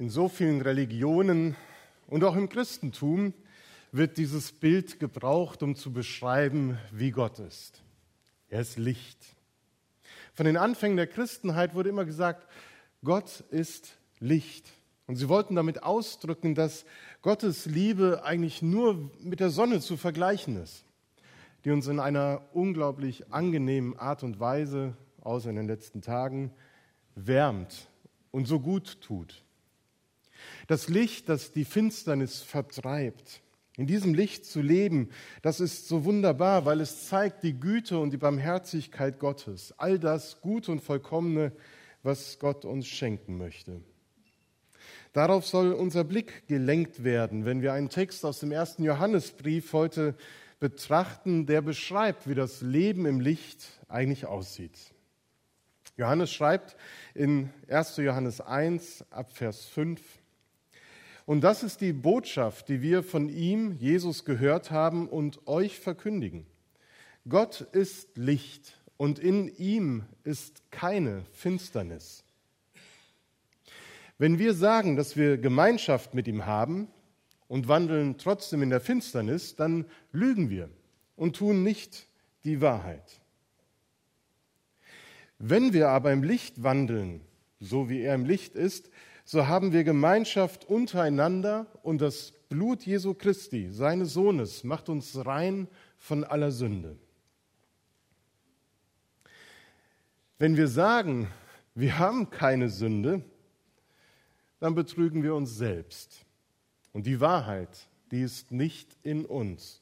In so vielen Religionen und auch im Christentum wird dieses Bild gebraucht, um zu beschreiben, wie Gott ist. Er ist Licht. Von den Anfängen der Christenheit wurde immer gesagt, Gott ist Licht. Und sie wollten damit ausdrücken, dass Gottes Liebe eigentlich nur mit der Sonne zu vergleichen ist, die uns in einer unglaublich angenehmen Art und Weise, außer in den letzten Tagen, wärmt und so gut tut. Das Licht, das die Finsternis vertreibt. In diesem Licht zu leben, das ist so wunderbar, weil es zeigt die Güte und die Barmherzigkeit Gottes. All das Gute und Vollkommene, was Gott uns schenken möchte. Darauf soll unser Blick gelenkt werden, wenn wir einen Text aus dem ersten Johannesbrief heute betrachten, der beschreibt, wie das Leben im Licht eigentlich aussieht. Johannes schreibt in 1. Johannes 1 ab Vers 5, und das ist die Botschaft, die wir von ihm, Jesus, gehört haben und euch verkündigen. Gott ist Licht und in ihm ist keine Finsternis. Wenn wir sagen, dass wir Gemeinschaft mit ihm haben und wandeln trotzdem in der Finsternis, dann lügen wir und tun nicht die Wahrheit. Wenn wir aber im Licht wandeln, so wie er im Licht ist, so haben wir Gemeinschaft untereinander und das Blut Jesu Christi, seines Sohnes, macht uns rein von aller Sünde. Wenn wir sagen, wir haben keine Sünde, dann betrügen wir uns selbst. Und die Wahrheit, die ist nicht in uns.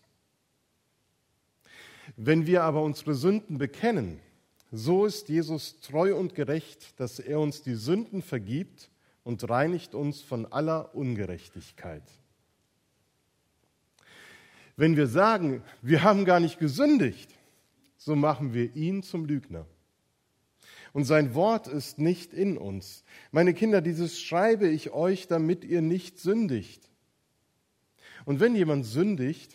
Wenn wir aber unsere Sünden bekennen, so ist Jesus treu und gerecht, dass er uns die Sünden vergibt und reinigt uns von aller Ungerechtigkeit. Wenn wir sagen, wir haben gar nicht gesündigt, so machen wir ihn zum Lügner. Und sein Wort ist nicht in uns. Meine Kinder, dieses schreibe ich euch, damit ihr nicht sündigt. Und wenn jemand sündigt,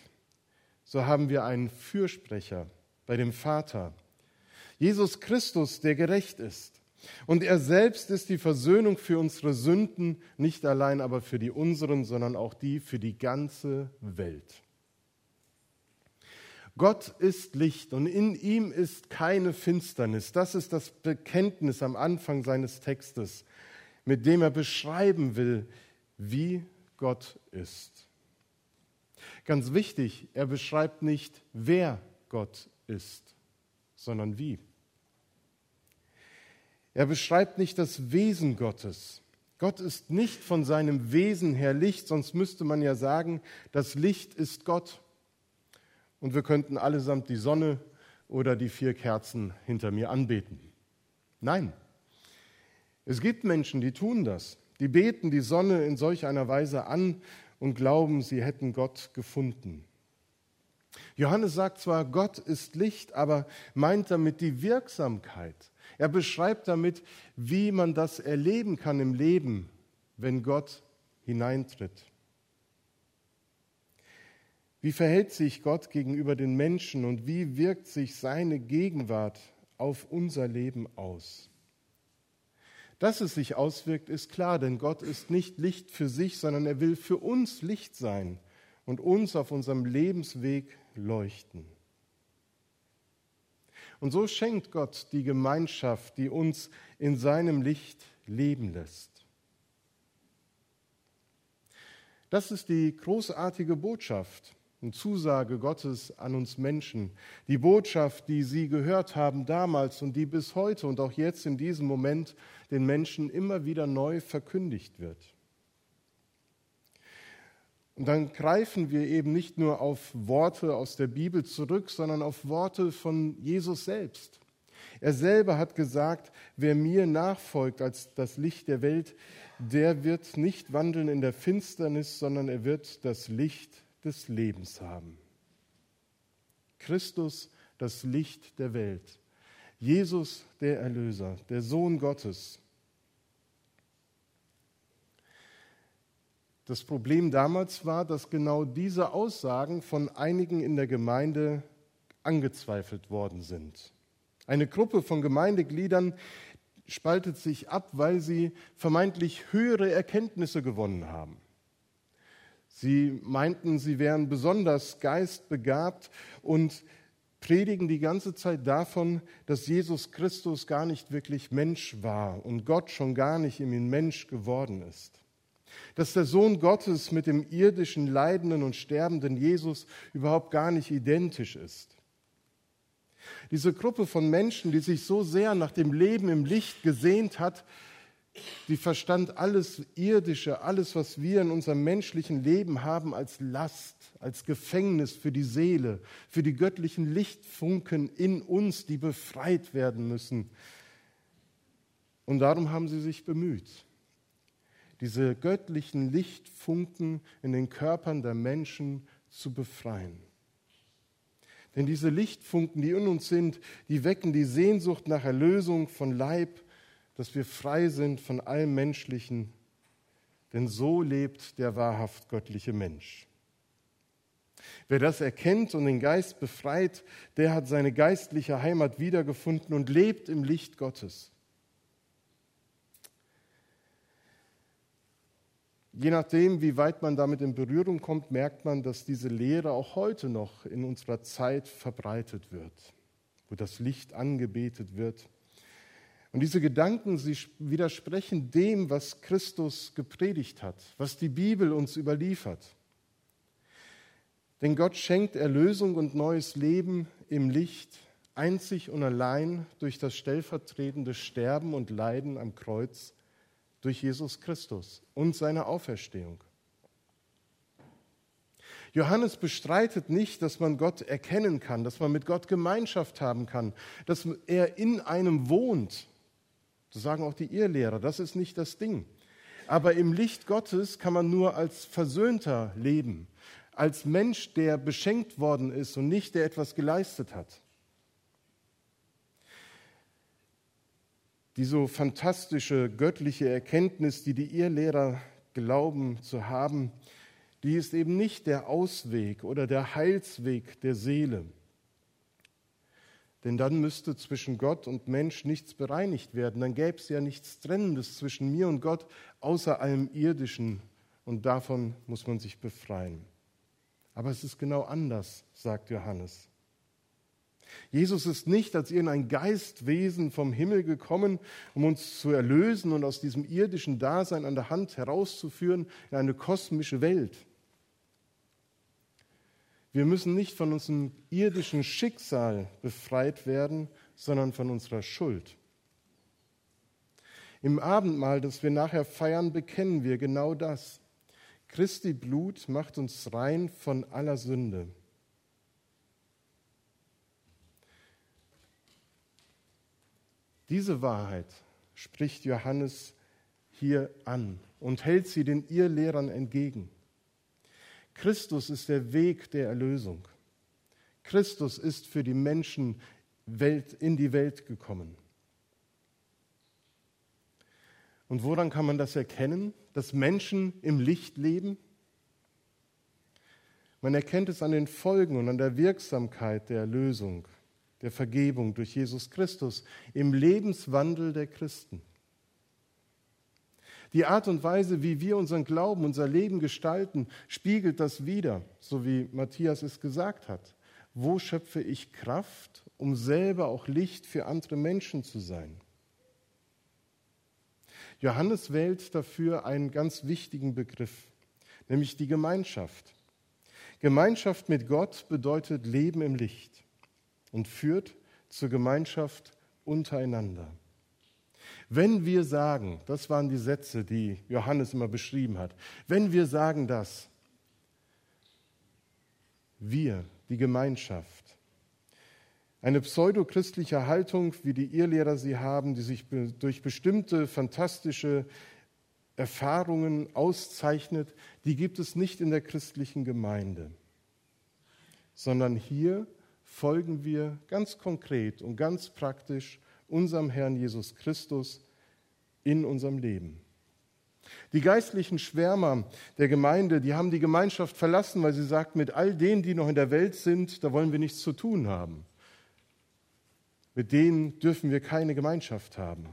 so haben wir einen Fürsprecher bei dem Vater, Jesus Christus, der gerecht ist. Und er selbst ist die Versöhnung für unsere Sünden, nicht allein aber für die unseren, sondern auch die für die ganze Welt. Gott ist Licht und in ihm ist keine Finsternis. Das ist das Bekenntnis am Anfang seines Textes, mit dem er beschreiben will, wie Gott ist. Ganz wichtig, er beschreibt nicht, wer Gott ist, sondern wie. Er beschreibt nicht das Wesen Gottes. Gott ist nicht von seinem Wesen her Licht, sonst müsste man ja sagen, das Licht ist Gott. Und wir könnten allesamt die Sonne oder die vier Kerzen hinter mir anbeten. Nein, es gibt Menschen, die tun das. Die beten die Sonne in solch einer Weise an und glauben, sie hätten Gott gefunden. Johannes sagt zwar, Gott ist Licht, aber meint damit die Wirksamkeit. Er beschreibt damit, wie man das erleben kann im Leben, wenn Gott hineintritt. Wie verhält sich Gott gegenüber den Menschen und wie wirkt sich seine Gegenwart auf unser Leben aus? Dass es sich auswirkt, ist klar, denn Gott ist nicht Licht für sich, sondern er will für uns Licht sein und uns auf unserem Lebensweg leuchten. Und so schenkt Gott die Gemeinschaft, die uns in seinem Licht leben lässt. Das ist die großartige Botschaft und Zusage Gottes an uns Menschen. Die Botschaft, die Sie gehört haben damals und die bis heute und auch jetzt in diesem Moment den Menschen immer wieder neu verkündigt wird. Und dann greifen wir eben nicht nur auf Worte aus der Bibel zurück, sondern auf Worte von Jesus selbst. Er selber hat gesagt, wer mir nachfolgt als das Licht der Welt, der wird nicht wandeln in der Finsternis, sondern er wird das Licht des Lebens haben. Christus, das Licht der Welt. Jesus, der Erlöser, der Sohn Gottes, Das Problem damals war, dass genau diese Aussagen von einigen in der Gemeinde angezweifelt worden sind. Eine Gruppe von Gemeindegliedern spaltet sich ab, weil sie vermeintlich höhere Erkenntnisse gewonnen haben. Sie meinten, sie wären besonders geistbegabt und predigen die ganze Zeit davon, dass Jesus Christus gar nicht wirklich Mensch war und Gott schon gar nicht in ihn Mensch geworden ist. Dass der Sohn Gottes mit dem irdischen, leidenden und sterbenden Jesus überhaupt gar nicht identisch ist. Diese Gruppe von Menschen, die sich so sehr nach dem Leben im Licht gesehnt hat, die verstand alles Irdische, alles, was wir in unserem menschlichen Leben haben, als Last, als Gefängnis für die Seele, für die göttlichen Lichtfunken in uns, die befreit werden müssen. Und darum haben sie sich bemüht, diese göttlichen Lichtfunken in den Körpern der Menschen zu befreien. Denn diese Lichtfunken, die in uns sind, die wecken die Sehnsucht nach Erlösung von Leib, dass wir frei sind von allem Menschlichen. Denn so lebt der wahrhaft göttliche Mensch. Wer das erkennt und den Geist befreit, der hat seine geistliche Heimat wiedergefunden und lebt im Licht Gottes. Je nachdem, wie weit man damit in Berührung kommt, merkt man, dass diese Lehre auch heute noch in unserer Zeit verbreitet wird, wo das Licht angebetet wird. Und diese Gedanken, sie widersprechen dem, was Christus gepredigt hat, was die Bibel uns überliefert. Denn Gott schenkt Erlösung und neues Leben im Licht, einzig und allein durch das stellvertretende Sterben und Leiden am Kreuz durch Jesus Christus und seine Auferstehung. Johannes bestreitet nicht, dass man Gott erkennen kann, dass man mit Gott Gemeinschaft haben kann, dass er in einem wohnt. Das sagen auch die Irrlehrer, das ist nicht das Ding. Aber im Licht Gottes kann man nur als Versöhnter leben, als Mensch, der beschenkt worden ist und nicht der etwas geleistet hat. Die so fantastische göttliche Erkenntnis, die die Irrlehrer glauben zu haben, die ist eben nicht der Ausweg oder der Heilsweg der Seele. Denn dann müsste zwischen Gott und Mensch nichts bereinigt werden. Dann gäbe es ja nichts Trennendes zwischen mir und Gott, außer allem Irdischen. Und davon muss man sich befreien. Aber es ist genau anders, sagt Johannes. Jesus ist nicht als irgendein Geistwesen vom Himmel gekommen, um uns zu erlösen und aus diesem irdischen Dasein an der Hand herauszuführen in eine kosmische Welt. Wir müssen nicht von unserem irdischen Schicksal befreit werden, sondern von unserer Schuld. Im Abendmahl, das wir nachher feiern, bekennen wir genau das. Christi Blut macht uns rein von aller Sünde. Diese Wahrheit spricht Johannes hier an und hält sie den Irrlehrern entgegen. Christus ist der Weg der Erlösung. Christus ist für die Menschen in die Welt gekommen. Und woran kann man das erkennen, dass Menschen im Licht leben? Man erkennt es an den Folgen und an der Wirksamkeit der Erlösung der Vergebung durch Jesus Christus im Lebenswandel der Christen. Die Art und Weise, wie wir unseren Glauben, unser Leben gestalten, spiegelt das wider, so wie Matthias es gesagt hat. Wo schöpfe ich Kraft, um selber auch Licht für andere Menschen zu sein? Johannes wählt dafür einen ganz wichtigen Begriff, nämlich die Gemeinschaft. Gemeinschaft mit Gott bedeutet Leben im Licht und führt zur Gemeinschaft untereinander. Wenn wir sagen, das waren die Sätze, die Johannes immer beschrieben hat, wenn wir sagen das, wir, die Gemeinschaft, eine pseudochristliche Haltung, wie die Irrlehrer sie haben, die sich durch bestimmte fantastische Erfahrungen auszeichnet, die gibt es nicht in der christlichen Gemeinde, sondern hier folgen wir ganz konkret und ganz praktisch unserem Herrn Jesus Christus in unserem Leben. Die geistlichen Schwärmer der Gemeinde, die haben die Gemeinschaft verlassen, weil sie sagten, mit all denen, die noch in der Welt sind, da wollen wir nichts zu tun haben. Mit denen dürfen wir keine Gemeinschaft haben.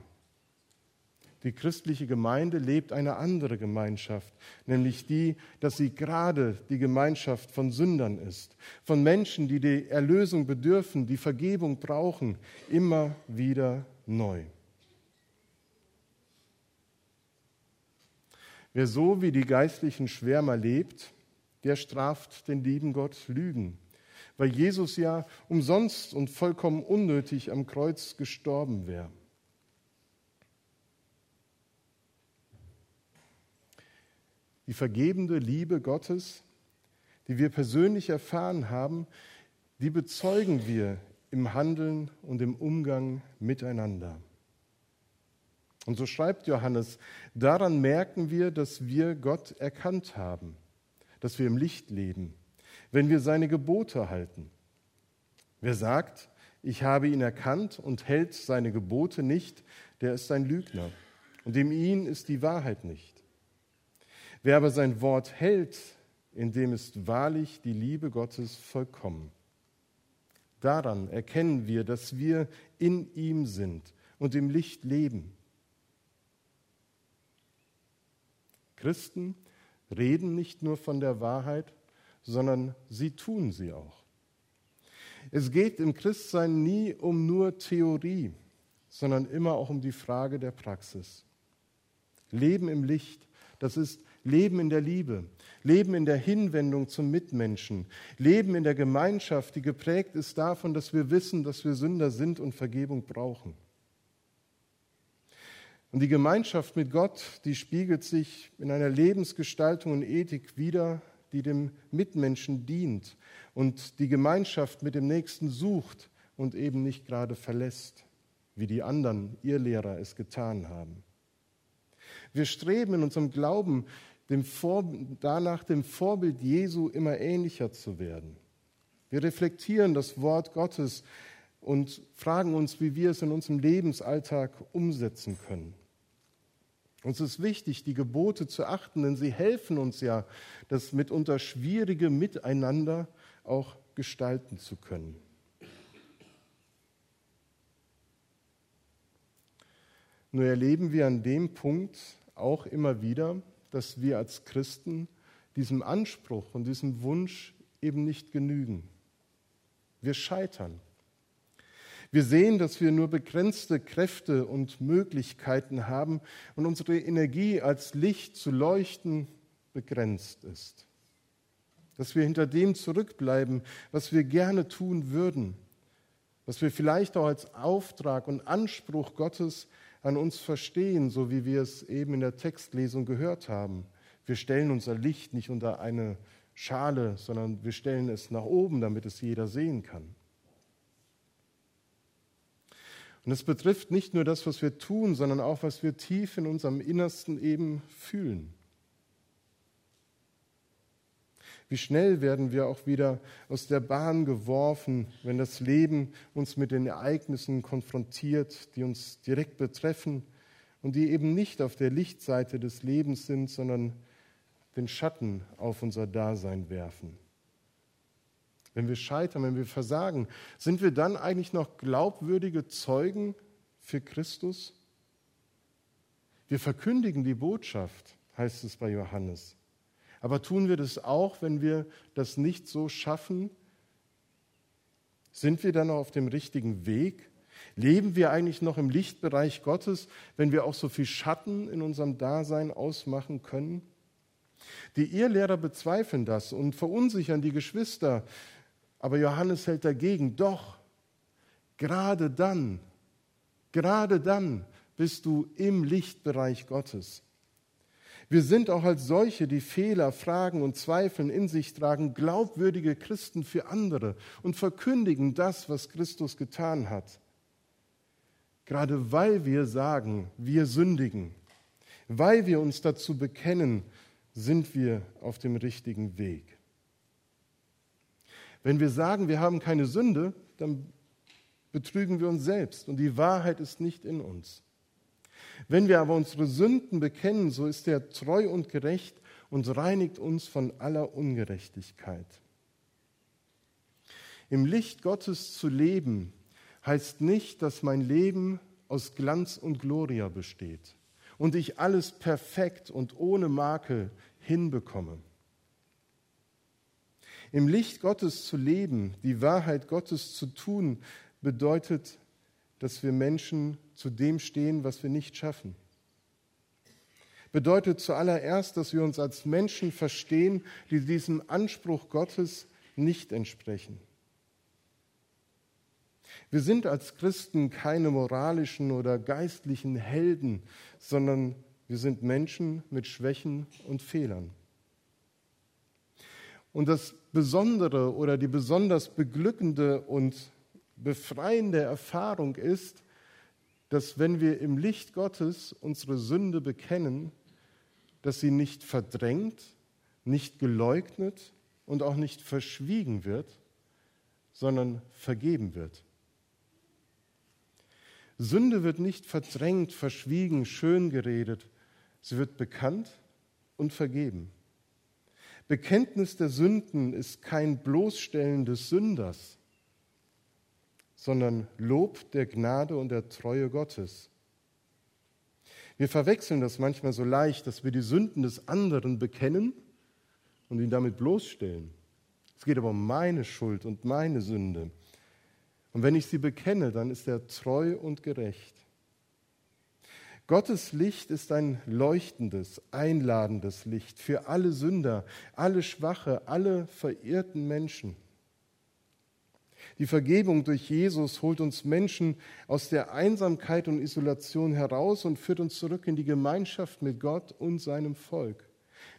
Die christliche Gemeinde lebt eine andere Gemeinschaft, nämlich die, dass sie gerade die Gemeinschaft von Sündern ist, von Menschen, die die Erlösung bedürfen, die Vergebung brauchen, immer wieder neu. Wer so wie die geistlichen Schwärmer lebt, der straft den lieben Gott Lügen, weil Jesus ja umsonst und vollkommen unnötig am Kreuz gestorben wäre. Die vergebende Liebe Gottes, die wir persönlich erfahren haben, die bezeugen wir im Handeln und im Umgang miteinander. Und so schreibt Johannes, daran merken wir, dass wir Gott erkannt haben, dass wir im Licht leben, wenn wir seine Gebote halten. Wer sagt, ich habe ihn erkannt und hält seine Gebote nicht, der ist ein Lügner. Und in ihm ist die Wahrheit nicht. Wer aber sein Wort hält, in dem ist wahrlich die Liebe Gottes vollkommen. Daran erkennen wir, dass wir in ihm sind und im Licht leben. Christen reden nicht nur von der Wahrheit, sondern sie tun sie auch. Es geht im Christsein nie um nur Theorie, sondern immer auch um die Frage der Praxis. Leben im Licht, das ist Leben in der Liebe, Leben in der Hinwendung zum Mitmenschen, Leben in der Gemeinschaft, die geprägt ist davon, dass wir wissen, dass wir Sünder sind und Vergebung brauchen. Und die Gemeinschaft mit Gott, die spiegelt sich in einer Lebensgestaltung und Ethik wider, die dem Mitmenschen dient und die Gemeinschaft mit dem Nächsten sucht und eben nicht gerade verlässt, wie die anderen, ihr Lehrer, es getan haben. Wir streben in unserem Glauben dem Vor danach, dem Vorbild Jesu immer ähnlicher zu werden. Wir reflektieren das Wort Gottes und fragen uns, wie wir es in unserem Lebensalltag umsetzen können. Uns ist wichtig, die Gebote zu achten, denn sie helfen uns ja, das mitunter schwierige Miteinander auch gestalten zu können. Nur erleben wir an dem Punkt auch immer wieder, dass wir als Christen diesem Anspruch und diesem Wunsch eben nicht genügen. Wir scheitern. Wir sehen, dass wir nur begrenzte Kräfte und Möglichkeiten haben und unsere Energie als Licht zu leuchten begrenzt ist. Dass wir hinter dem zurückbleiben, was wir gerne tun würden, was wir vielleicht auch als Auftrag und Anspruch Gottes an uns verstehen, so wie wir es eben in der Textlesung gehört haben. Wir stellen unser Licht nicht unter eine Schale, sondern wir stellen es nach oben, damit es jeder sehen kann. Und es betrifft nicht nur das, was wir tun, sondern auch, was wir tief in unserem Innersten eben fühlen. Wie schnell werden wir auch wieder aus der Bahn geworfen, wenn das Leben uns mit den Ereignissen konfrontiert, die uns direkt betreffen und die eben nicht auf der Lichtseite des Lebens sind, sondern den Schatten auf unser Dasein werfen wenn wir scheitern, wenn wir versagen, sind wir dann eigentlich noch glaubwürdige Zeugen für Christus? Wir verkündigen die Botschaft, heißt es bei Johannes. Aber tun wir das auch, wenn wir das nicht so schaffen? Sind wir dann noch auf dem richtigen Weg? Leben wir eigentlich noch im Lichtbereich Gottes, wenn wir auch so viel Schatten in unserem Dasein ausmachen können? Die Irrlehrer bezweifeln das und verunsichern die Geschwister, aber Johannes hält dagegen, doch, gerade dann, gerade dann bist du im Lichtbereich Gottes. Wir sind auch als solche, die Fehler, Fragen und Zweifeln in sich tragen, glaubwürdige Christen für andere und verkündigen das, was Christus getan hat. Gerade weil wir sagen, wir sündigen, weil wir uns dazu bekennen, sind wir auf dem richtigen Weg. Wenn wir sagen, wir haben keine Sünde, dann betrügen wir uns selbst und die Wahrheit ist nicht in uns. Wenn wir aber unsere Sünden bekennen, so ist er treu und gerecht und reinigt uns von aller Ungerechtigkeit. Im Licht Gottes zu leben heißt nicht, dass mein Leben aus Glanz und Gloria besteht und ich alles perfekt und ohne Makel hinbekomme. Im Licht Gottes zu leben, die Wahrheit Gottes zu tun, bedeutet, dass wir Menschen zu dem stehen, was wir nicht schaffen. Bedeutet zuallererst, dass wir uns als Menschen verstehen, die diesem Anspruch Gottes nicht entsprechen. Wir sind als Christen keine moralischen oder geistlichen Helden, sondern wir sind Menschen mit Schwächen und Fehlern. Und das Besondere oder die besonders beglückende und befreiende Erfahrung ist, dass wenn wir im Licht Gottes unsere Sünde bekennen, dass sie nicht verdrängt, nicht geleugnet und auch nicht verschwiegen wird, sondern vergeben wird. Sünde wird nicht verdrängt, verschwiegen, schön geredet, sie wird bekannt und vergeben. Bekenntnis der Sünden ist kein Bloßstellen des Sünders, sondern Lob der Gnade und der Treue Gottes. Wir verwechseln das manchmal so leicht, dass wir die Sünden des anderen bekennen und ihn damit bloßstellen. Es geht aber um meine Schuld und meine Sünde. Und wenn ich sie bekenne, dann ist er treu und gerecht. Gottes Licht ist ein leuchtendes, einladendes Licht für alle Sünder, alle Schwache, alle verirrten Menschen. Die Vergebung durch Jesus holt uns Menschen aus der Einsamkeit und Isolation heraus und führt uns zurück in die Gemeinschaft mit Gott und seinem Volk.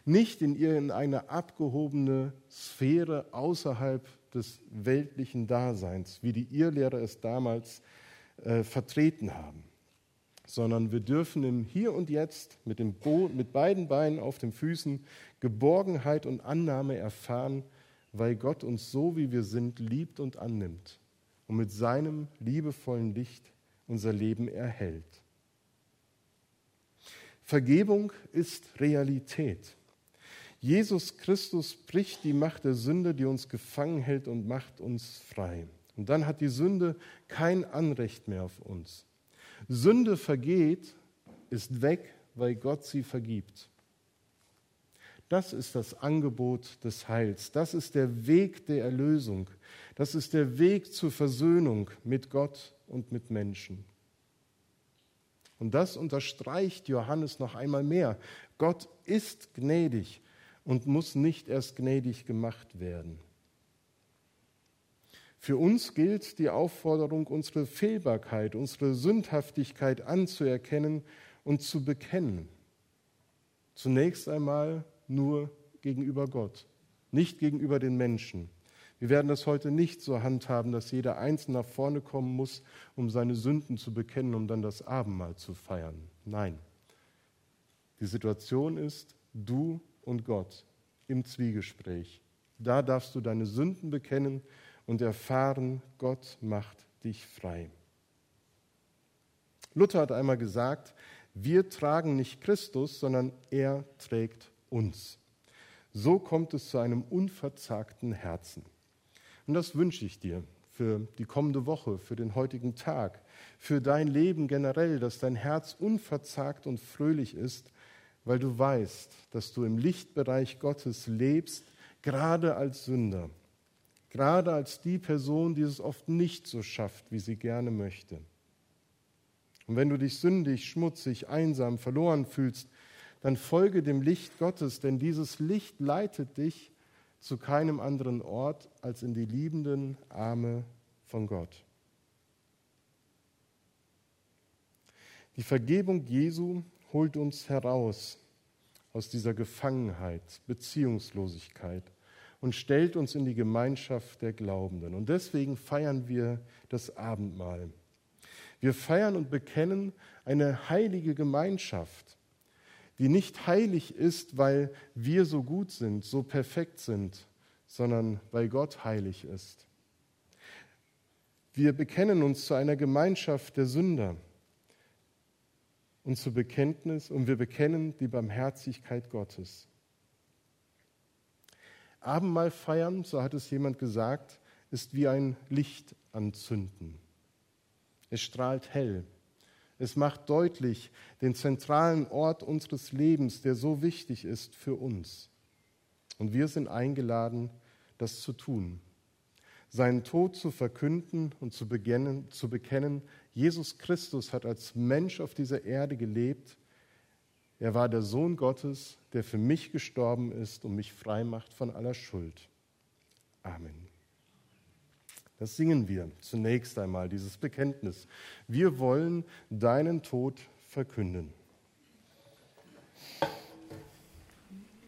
Nicht in irgendeine abgehobene Sphäre außerhalb des weltlichen Daseins, wie die Irrlehrer es damals äh, vertreten haben sondern wir dürfen im Hier und Jetzt mit, mit beiden Beinen auf den Füßen Geborgenheit und Annahme erfahren, weil Gott uns so, wie wir sind, liebt und annimmt und mit seinem liebevollen Licht unser Leben erhält. Vergebung ist Realität. Jesus Christus bricht die Macht der Sünde, die uns gefangen hält und macht uns frei. Und dann hat die Sünde kein Anrecht mehr auf uns. Sünde vergeht, ist weg, weil Gott sie vergibt. Das ist das Angebot des Heils. Das ist der Weg der Erlösung. Das ist der Weg zur Versöhnung mit Gott und mit Menschen. Und das unterstreicht Johannes noch einmal mehr. Gott ist gnädig und muss nicht erst gnädig gemacht werden. Für uns gilt die Aufforderung, unsere Fehlbarkeit, unsere Sündhaftigkeit anzuerkennen und zu bekennen. Zunächst einmal nur gegenüber Gott, nicht gegenüber den Menschen. Wir werden das heute nicht so handhaben, dass jeder Einzelne nach vorne kommen muss, um seine Sünden zu bekennen, um dann das Abendmahl zu feiern. Nein. Die Situation ist du und Gott im Zwiegespräch. Da darfst du deine Sünden bekennen und erfahren, Gott macht dich frei. Luther hat einmal gesagt, wir tragen nicht Christus, sondern er trägt uns. So kommt es zu einem unverzagten Herzen. Und das wünsche ich dir für die kommende Woche, für den heutigen Tag, für dein Leben generell, dass dein Herz unverzagt und fröhlich ist, weil du weißt, dass du im Lichtbereich Gottes lebst, gerade als Sünder gerade als die Person, die es oft nicht so schafft, wie sie gerne möchte. Und wenn du dich sündig, schmutzig, einsam, verloren fühlst, dann folge dem Licht Gottes, denn dieses Licht leitet dich zu keinem anderen Ort als in die liebenden Arme von Gott. Die Vergebung Jesu holt uns heraus aus dieser Gefangenheit, Beziehungslosigkeit und stellt uns in die Gemeinschaft der Glaubenden. Und deswegen feiern wir das Abendmahl. Wir feiern und bekennen eine heilige Gemeinschaft, die nicht heilig ist, weil wir so gut sind, so perfekt sind, sondern weil Gott heilig ist. Wir bekennen uns zu einer Gemeinschaft der Sünder und zu Bekenntnis und wir bekennen die Barmherzigkeit Gottes. Abendmahl feiern, so hat es jemand gesagt, ist wie ein Licht anzünden. Es strahlt hell. Es macht deutlich den zentralen Ort unseres Lebens, der so wichtig ist für uns. Und wir sind eingeladen, das zu tun. Seinen Tod zu verkünden und zu, beginnen, zu bekennen, Jesus Christus hat als Mensch auf dieser Erde gelebt. Er war der Sohn Gottes, der für mich gestorben ist und mich frei macht von aller Schuld. Amen. Das singen wir zunächst einmal, dieses Bekenntnis. Wir wollen deinen Tod verkünden.